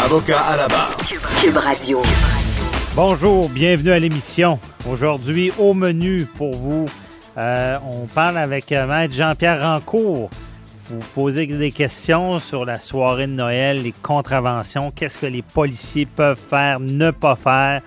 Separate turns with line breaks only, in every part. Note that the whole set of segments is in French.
Avocat à la barre.
Cube Radio.
Bonjour, bienvenue à l'émission. Aujourd'hui, au menu pour vous, euh, on parle avec euh, Maître Jean-Pierre Rancourt. Vous posez des questions sur la soirée de Noël, les contraventions, qu'est-ce que les policiers peuvent faire, ne pas faire.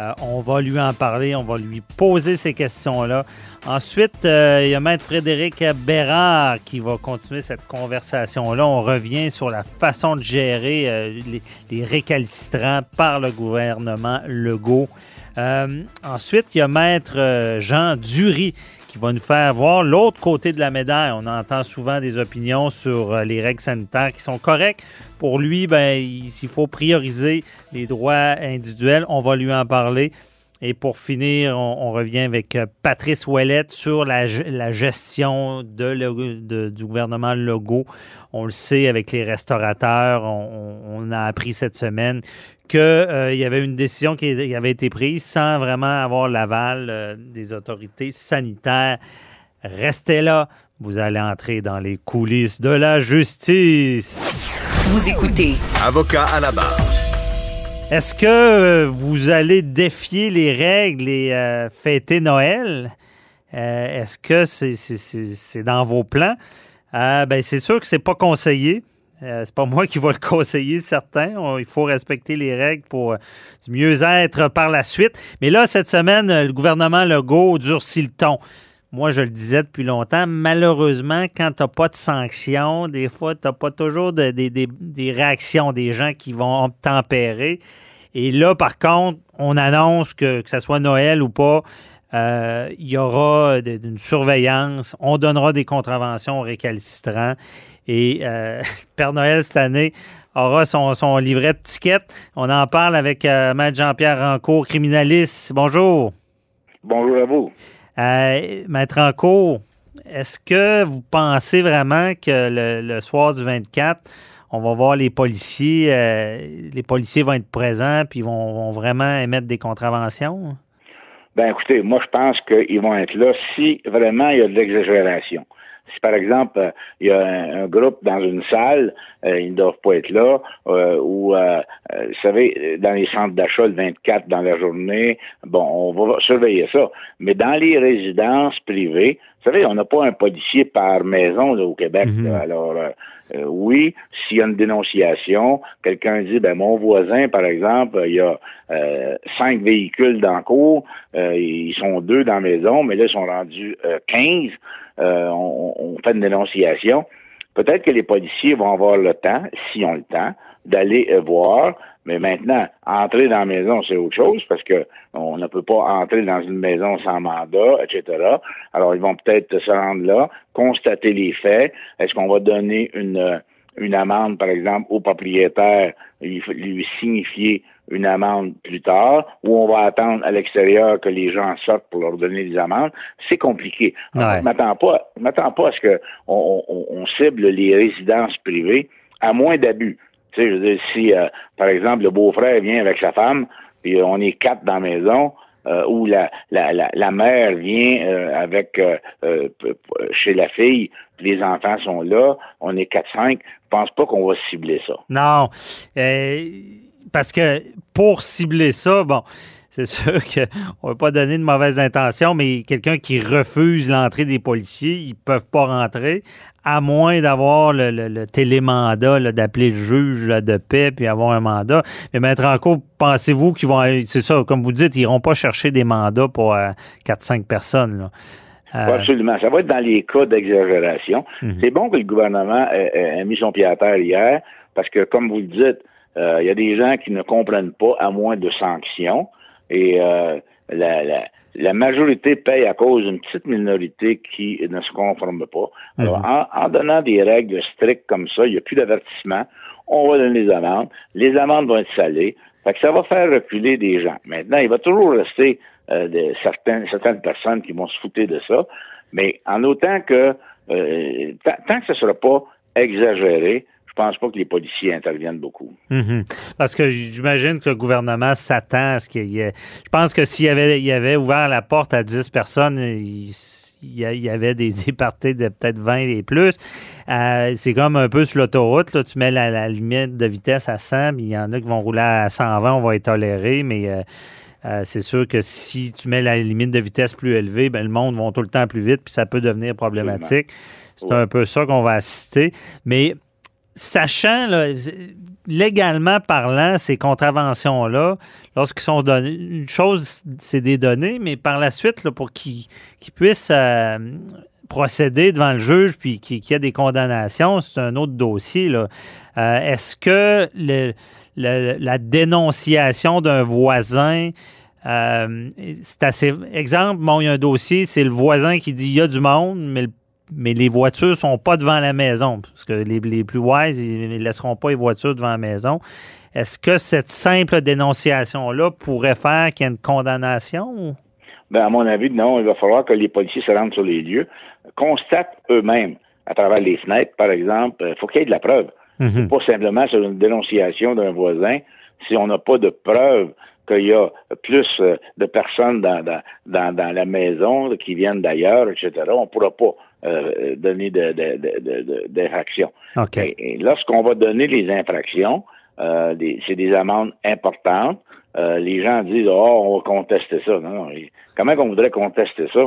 Euh, on va lui en parler, on va lui poser ces questions-là. Ensuite, il y a Maître Frédéric Bérard qui va continuer cette conversation-là. On revient sur la façon de gérer les, les, récalcitrants par le gouvernement Legault. ensuite, il y a Maître Jean Dury qui va nous faire voir l'autre côté de la médaille. On entend souvent des opinions sur euh, les règles sanitaires qui sont correctes. Pour lui, ben, il faut prioriser les droits individuels. On va lui en parler. Et pour finir, on, revient avec euh, Patrice Ouellette sur la, gestion de, du gouvernement Legault. On le sait avec les restaurateurs, on, a appris cette semaine qu'il euh, y avait une décision qui avait été prise sans vraiment avoir l'aval euh, des autorités sanitaires. Restez là, vous allez entrer dans les coulisses de la justice.
Vous écoutez.
Avocat à la barre.
Est-ce que euh, vous allez défier les règles et euh, fêter Noël? Euh, est-ce que c'est dans vos plans? ben, c'est sûr que c'est pas conseillé. c'est pas moi qui vais le conseiller, certain. il faut respecter les règles pour mieux être par la suite. Mais là, cette semaine, le gouvernement Legault durcit le ton moi, je le disais depuis longtemps, malheureusement, quand tu n'as pas de sanctions, des fois, tu n'as pas toujours des réactions des gens qui vont tempérer. Et là, par contre, on annonce que, que ce soit Noël ou pas, euh, il y aura une surveillance, on donnera des contraventions aux récalcitrants. Et euh, Père Noël, cette année, aura son, livret de tickets. On en parle avec euh, Maître Jean-Pierre Rancourt, criminaliste. Bonjour.
Bonjour à vous.
Euh, Maître est-ce que vous pensez vraiment que le, soir du 24, on va voir les policiers, euh, les policiers vont être présents puis vont, vraiment émettre des contraventions?
Ben écoutez, moi je pense qu'ils vont être là si vraiment il y a de l'exagération. Si par exemple euh, il y a un, groupe dans une salle, ils ne doivent pas être là, euh, ou vous savez, dans les centres d'achat le 24 dans la journée, bon, on va surveiller ça. Mais dans les résidences privées, vous savez, on n'a pas un policier par maison au Québec. Mhm. Alors oui, s'il y a une dénonciation, quelqu'un dit ben mon voisin, par exemple, il y a cinq véhicules dans le cours, ils sont deux dans la maison, mais là, ils sont rendus quinze. Euh, on, fait une dénonciation. Peut-être que les policiers vont avoir le temps, s'ils ont le temps, d'aller euh, voir. Mais maintenant, entrer dans la maison, c'est autre chose parce que on ne peut pas entrer dans une maison sans mandat, etc. Alors, ils vont peut-être se rendre là, constater les faits. Est-ce qu'on va donner une, une amende, par exemple, au propriétaire, lui, lui signifier une amende plus tard, ou on va attendre à l'extérieur que les gens sortent pour leur donner des amendes, c'est compliqué. Ouais. Je m'attends pas, m'attends pas à ce que on, cible les résidences privées à moins d'abus. Tu sais, je veux dire, si euh, par exemple le beau-frère vient avec sa femme, puis on est quatre dans la maison, euh, ou la, la, la, mère vient euh, avec chez la fille, les enfants sont là, on est quatre cinq, je pense pas qu'on va cibler ça.
Non parce que pour cibler ça, bon, c'est sûr qu'on ne va pas donner de mauvaises intentions, mais quelqu'un qui refuse l'entrée des policiers, ils ne peuvent pas rentrer, à moins d'avoir le, télémandat, d'appeler le juge de paix puis avoir un mandat. Mais Maître cours, pensez-vous qu'ils vont, c'est ça, comme vous dites, ils n'iront pas chercher des mandats pour 4-5 euh, personnes.
Euh, absolument. Ça va être dans les cas d'exagération. Mhm. C'est bon que le gouvernement ait, mis son pied à terre hier, parce que, comme vous le dites, il y a des gens qui ne comprennent pas à moins de sanctions. Et euh, la, la, la, majorité paye à cause d'une petite minorité qui ne se conforme pas. Alors, mhm. en, en, donnant des règles strictes comme ça, il n'y a plus d'avertissement. On va donner des amendes. Les amendes vont être salées. Fait que ça va faire reculer des gens. Maintenant, il va toujours rester euh, de, certaines, certaines personnes qui vont se fouter de ça, mais en autant que euh, tant que ce ne sera pas exagéré, je pense pas que les policiers interviennent beaucoup.
Mhm. Parce que j'imagine que le gouvernement s'attend à ce qu'il y ait. Je pense que s'il avait, il avait ouvert la porte à 10 personnes, il, y avait des, des parties de peut-être 20 et plus. Euh, c'est comme un peu sur l'autoroute. tu mets la, limite de vitesse à 100, mais il y en a qui vont rouler à 120, on va être toléré, mais. Euh, euh, c'est sûr que si tu mets la limite de vitesse plus élevée, ben, le monde va tout le temps plus vite, puis ça peut devenir problématique. C'est un peu ça qu'on va assister. Mais sachant, légalement parlant, ces contraventions-là, lorsqu'ils sont donnés, une chose, c'est des données, mais par la suite, pour qu'ils puissent euh, procéder devant le juge puis qu'il y ait des condamnations, c'est un autre dossier. Euh, est-ce que la dénonciation d'un voisin euh, c'est assez. Exemple, bon, il y a un dossier, c'est le voisin qui dit il y a du monde, mais le mais les voitures sont pas devant la maison, parce que les, plus wise, ils ne laisseront pas les voitures devant la maison. Est-ce que cette simple dénonciation-là pourrait faire qu'il y ait une condamnation?
Ben, à mon avis, non. Il va falloir que les policiers se rendent sur les lieux, constatent eux-mêmes, à travers les fenêtres, par exemple, il euh, faut qu'il y ait de la preuve. Mhm. Pas simplement sur une dénonciation d'un voisin. Si on n'a pas de preuve qu'il y a plus euh, de personnes dans, dans, dans, la maison qui viennent d'ailleurs, etc., on ne pourra pas euh, donner d'infractions.
De,
Et, lorsqu'on va donner les infractions, euh, c'est des amendes importantes. Euh, les gens disent Oh, on va contester ça. Non, non. comment on voudrait contester ça?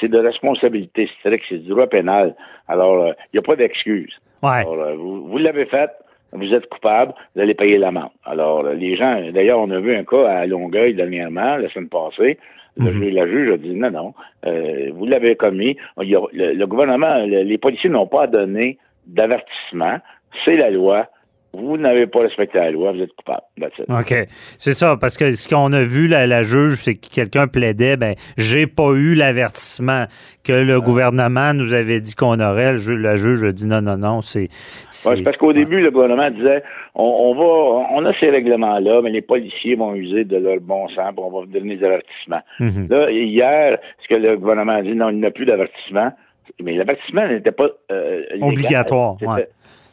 C'est de responsabilité stricte, c'est du droit pénal. Alors, il n'y a pas d'excuse.
Ouais.
vous, vous l'avez fait, vous êtes coupable, vous allez payer l'amende. Alors, les gens, d'ailleurs, on a vu un cas à Longueuil dernièrement, la semaine passée. Le mhm. La juge a dit non, non, euh, vous l'avez commis. le, gouvernement, les policiers n'ont pas donné d'avertissement. C'est la loi vous n'avez pas respecté la loi, vous êtes coupable.
OK. C'est ça, parce que ce qu'on a vu, la, la juge, c'est que quelqu'un plaidait, ben, j'ai pas eu l'avertissement que le ah. gouvernement nous avait dit qu'on aurait. Le, la juge a dit non, non, non, c'est.
c'est parce qu'au début, le gouvernement disait, on, va, on a ces règlements-là, mais les policiers vont user de leur bon sens, on va donner des avertissements. Mhm. Là, hier, ce que le gouvernement a dit, non, il n'y a plus d'avertissement. Mais l'avertissement n'était pas euh,
obligatoire.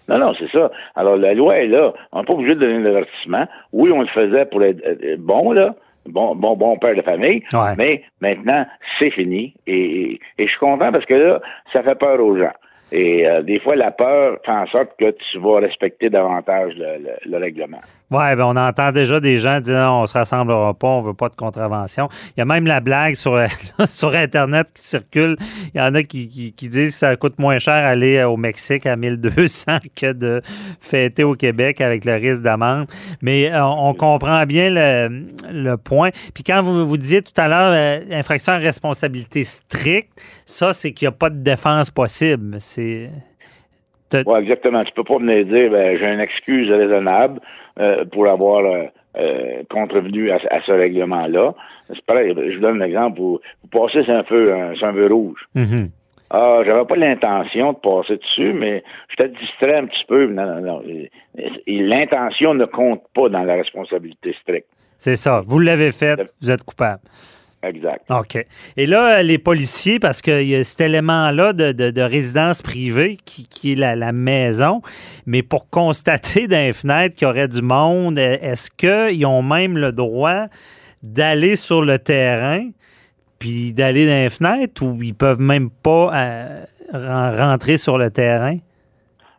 Non, non, c'est ça. Alors, la loi est là. On n'est pas obligé de donner l'avertissement. Oui, on le faisait pour être bon, là. Bon, bon, bon père de famille. Mais maintenant, c'est fini. Et, et, je suis content parce que là, ça fait peur aux gens. Et euh, des fois, la peur fait en sorte que tu vas respecter davantage le, règlement.
Oui, ben on entend déjà des gens dire on se rassemblera pas, on veut pas de contravention. Il y a même la blague sur, sur Internet qui circule. Il y en a qui, qui, disent que ça coûte moins cher aller au Mexique à 1200 que de fêter au Québec avec le risque d'amende. Mais euh, on, comprend bien le, le, point. Puis quand vous, vous disiez tout à l'heure, euh, infraction à responsabilité stricte, ça, c'est qu'il n'y a pas de défense possible.
Oui, exactement. Tu peux pas venir dire ben, j'ai une excuse raisonnable euh, pour avoir euh, euh, contrevenu à, ce règlement-là. C'est pareil, je vous donne un exemple. Vous, passez c'est un feu, c'est un feu rouge.
Mm-hmm.
Ah, j'avais pas l'intention de passer dessus, mais je t'ai distrait un petit peu. Non, non, non. L'intention ne compte pas dans la responsabilité stricte.
C'est ça. Vous l'avez fait, vous êtes coupable.
Exact.
OK. Et là, les policiers, parce qu'il y a cet élément-là de, résidence privée qui, est la, maison, mais pour constater dans les fenêtres qu'il y aurait du monde, est-ce qu'ils ont même le droit d'aller sur le terrain puis d'aller dans les fenêtres ou ils peuvent même pas euh, rentrer sur le terrain?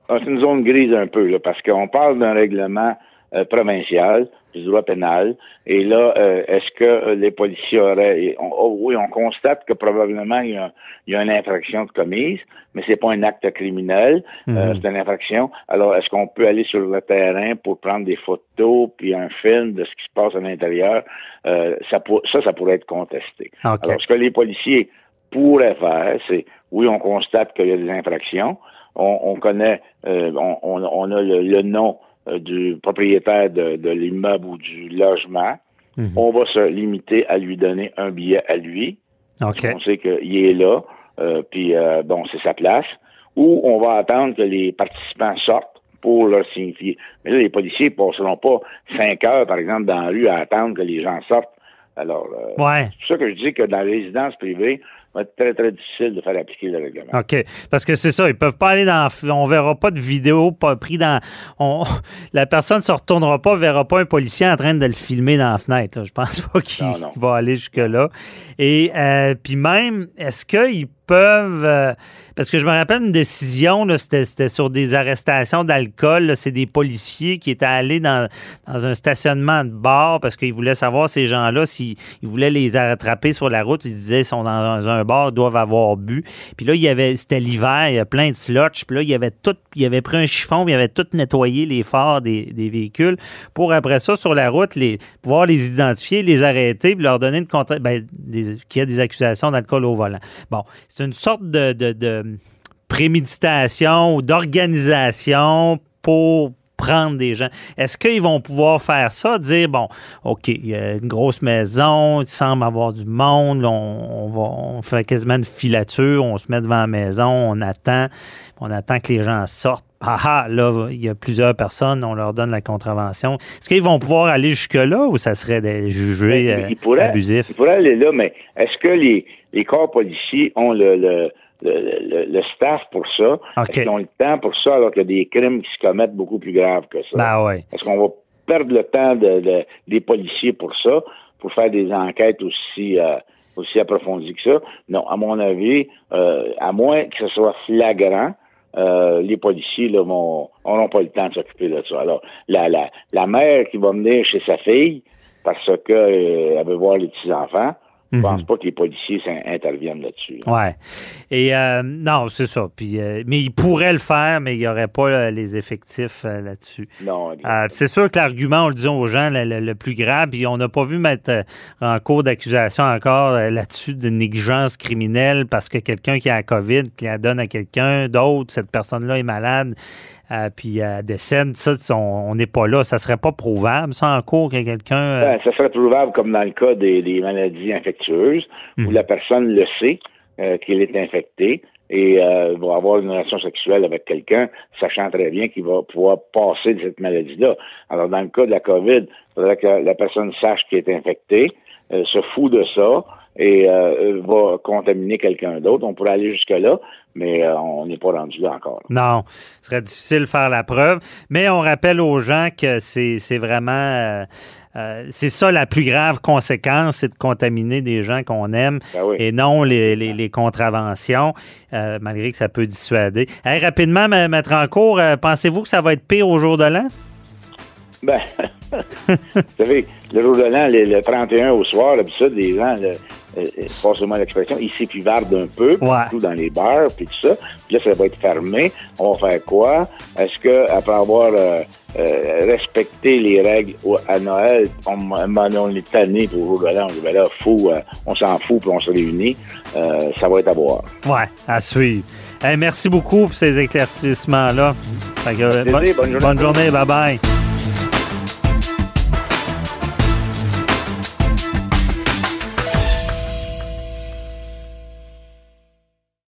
Ah, c'est une zone grise un peu, là, parce qu'on parle d'un règlement euh, provincial du droit pénal. Et là, euh, est-ce que euh, les policiers auraient... oh, oui, on constate que probablement il y, a, il y a une infraction de commise, mais c'est pas un acte criminel, mhm. c'est une infraction. Alors, est-ce qu'on peut aller sur le terrain pour prendre des photos puis un film de ce qui se passe à l'intérieur? ça, ça, ça pourrait être contesté. Alors, ce que les policiers pourraient faire, c'est, oui, on constate qu'il y a des infractions, on, connaît, on, on, a le nom euh, du propriétaire de, l'immeuble ou du logement, mhm. on va se limiter à lui donner un billet à lui.
On
sait qu'il est là, euh, puis euh, bon, c'est sa place. Ou on va attendre que les participants sortent pour leur signifier. Mais là, les policiers ne passeront pas cinq heures, par exemple, dans la rue à attendre que les gens sortent. Alors, euh,
Ouais.
c'est pour ça que je dis que dans les résidences privées, ça va être très, très difficile de faire appliquer le règlement.
OK. Parce que c'est ça, ils peuvent pas aller dans. On verra pas de vidéo pas pris dans. on- la personne se retournera pas, verra pas un policier en train de le filmer dans la fenêtre. là. Je pense pas qu'il va aller jusque-là. Et euh, puis même, est-ce qu'ils peuvent. euh, parce que je me rappelle une décision, c'était, sur des arrestations d'alcool. C'est des policiers qui étaient allés dans, un stationnement de bar parce qu'ils voulaient savoir ces gens-là, s'ils ils voulaient les attraper sur la route. Ils disaient ils sont dans un bar, doivent avoir bu. Puis là, il y avait, c'était l'hiver, il y a plein de slotch. Puis là, il y avait tout, il avait pris un chiffon, puis il avait tout nettoyé les phares des, véhicules pour après ça, sur la route, les, pouvoir les identifier, les arrêter, puis leur donner une contre, ben, qu'il y a des accusations d'alcool au volant. Bon, c'est une sorte de préméditation ou d'organisation pour prendre des gens. Est-ce qu'ils vont pouvoir faire ça, dire, bon, OK, il y a une grosse maison, il semble avoir du monde, on, on va, on fait quasiment une filature, on se met devant la maison, on attend, on attend que les gens sortent. Ah ah, là, il y a plusieurs personnes, on leur donne la contravention. Est-ce qu'ils vont pouvoir aller jusque-là ou ça serait des jugés
Mais
euh, abusifs?
Il pourrait aller là, mais est-ce que les, les corps policiers ont le, le, le, le- le staff pour ça?
OK.
Est-ce qu'ils ont le temps pour ça alors qu'il y a des crimes qui se commettent beaucoup plus graves que ça?
Ben ouais.
Est-ce qu'on va perdre le temps de, de- des policiers pour ça, pour faire des enquêtes aussi, euh, aussi approfondies que ça? Non, à mon avis, euh, à moins que ce soit flagrant, euh, les policiers là, vont n'auront pas le temps de s'occuper de ça. Alors, la, la, la mère qui va venir chez sa fille parce que euh, elle veut voir les petits-enfants, je pense pas que les policiers interviennent là-dessus.
Ouais. Et euh, non, c'est ça. Puis, euh, mais ils pourraient le faire, mais il n'y aurait pas euh, les effectifs euh, là-dessus.
Non,
c'est sûr que l'argument, on le dit aux gens, le, le- le plus grave, puis on n'a pas vu mettre en cours d'accusation encore là-dessus de négligence criminelle parce que quelqu'un qui a la COVID, qui la donne à quelqu'un d'autre, cette personne-là est malade, euh, puis elle décède, ça, on n'est pas là. Ça serait pas prouvable, ça, en cours, que quelqu'un... euh,
Ben, ça serait trouvable comme dans le cas des, des maladies infectieuses, où la personne le sait euh, qu'il est infecté et euh, va avoir une relation sexuelle avec quelqu'un, sachant très bien qu'il va pouvoir passer de cette maladie-là. Alors, dans le cas de la COVID, il faudrait que la personne sache qu'il est infecté, euh, se fout de ça et euh, va contaminer quelqu'un d'autre. On pourrait aller jusque-là, mais euh, on n'est pas rendu là encore.
Non, ce serait difficile de faire la preuve. Mais on rappelle aux gens que c'est vraiment. euh, c'est ça la plus grave conséquence, c'est de contaminer des gens qu'on aime
Ben oui.
et non les, les- les contraventions, malgré que ça peut dissuader. Hey, rapidement, Maître en cours, pensez-vous que ça va être pire au jour de l'an?
Ben, vous savez, le jour de l'an, le, le 31 au soir, l'habitude, les gens, le, euh, euh, passez-moi l'expression, ils s'épivardent un peu,
Ouais.
surtout dans les bars, puis tout ça. Puis là, ça va être fermé. On va faire quoi? Est-ce que après avoir euh, euh, respecté les règles à Noël, on, on, est tanné pour l'an, on dit, ben là, fou, euh, on s'en fout, puis on se réunit. Euh, ça va être à voir.
Ouais, à suivre. Hey, merci beaucoup pour ces éclaircissements-là.
Plaisir. Bonne journée.
bonne journée, bye bye.